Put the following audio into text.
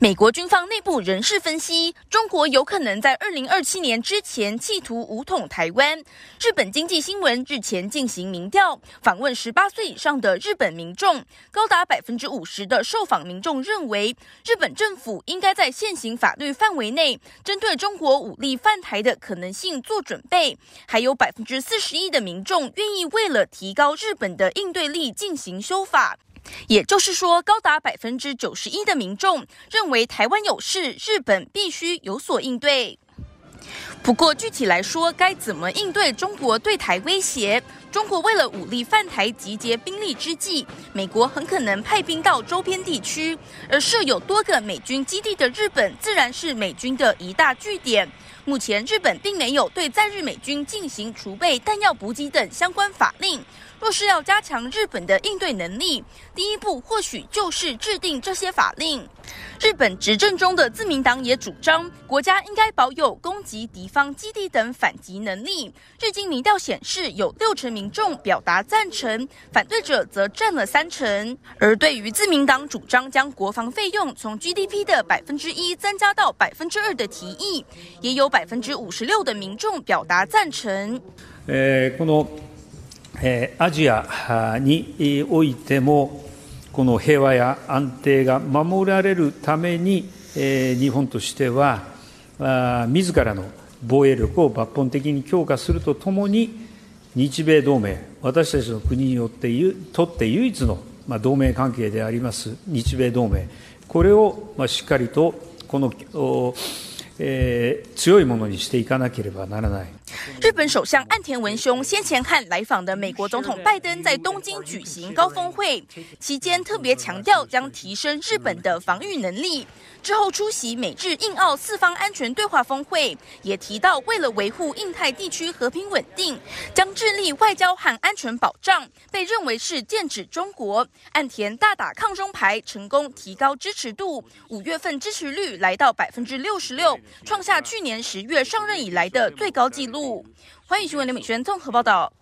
美国军方内部人士分析，中国有可能在二零二七年之前企图武统台湾。日本经济新闻日前进行民调，访问十八岁以上的日本民众，高达百分之五十的受访民众认为，日本政府应该在现行法律范围内，针对中国武力犯台的可能性做准备。还有百分之四十一的民众愿意为了提高日本的应对力进行修法。也就是说，高达百分之九十一的民众认为台湾有事，日本必须有所应对。不过，具体来说，该怎么应对中国对台威胁？中国为了武力犯台，集结兵力之际，美国很可能派兵到周边地区，而设有多个美军基地的日本，自然是美军的一大据点。目前，日本并没有对在日美军进行储备弹药补给等相关法令。若是要加强日本的应对能力，第一步或许就是制定这些法令。日本执政中的自民党也主张，国家应该保有攻击敌方基地等反击能力。日经民调显示，有六成民众表达赞成，反对者则占了三成。而对于自民党主张将国防费用从 GDP 的百分之一增加到百分之二的提议，也有百分之五十六的民众表达赞成。呃，えアジアにおいても、この平和や安定が守られるために、日本としては、自らの防卫力を抜本的に强化するとともに、日米同盟、私たちの国によってとって唯一の同盟关系であります日米同盟、これをしっかりとこの、えー、強いものにしていかなければならない。日本首相岸田文雄先前和来访的美国总统拜登在东京举行高峰会，期间特别强调将提升日本的防御能力。之后出席美日印澳四方安全对话峰会，也提到为了维护印太地区和平稳定，将致力外交和安全保障。被认为是剑指中国，岸田大打抗中牌，成功提高支持度，五月份支持率来到百分之六十六，创下去年十月上任以来的最高纪录。欢迎新闻刘美轩综合报道。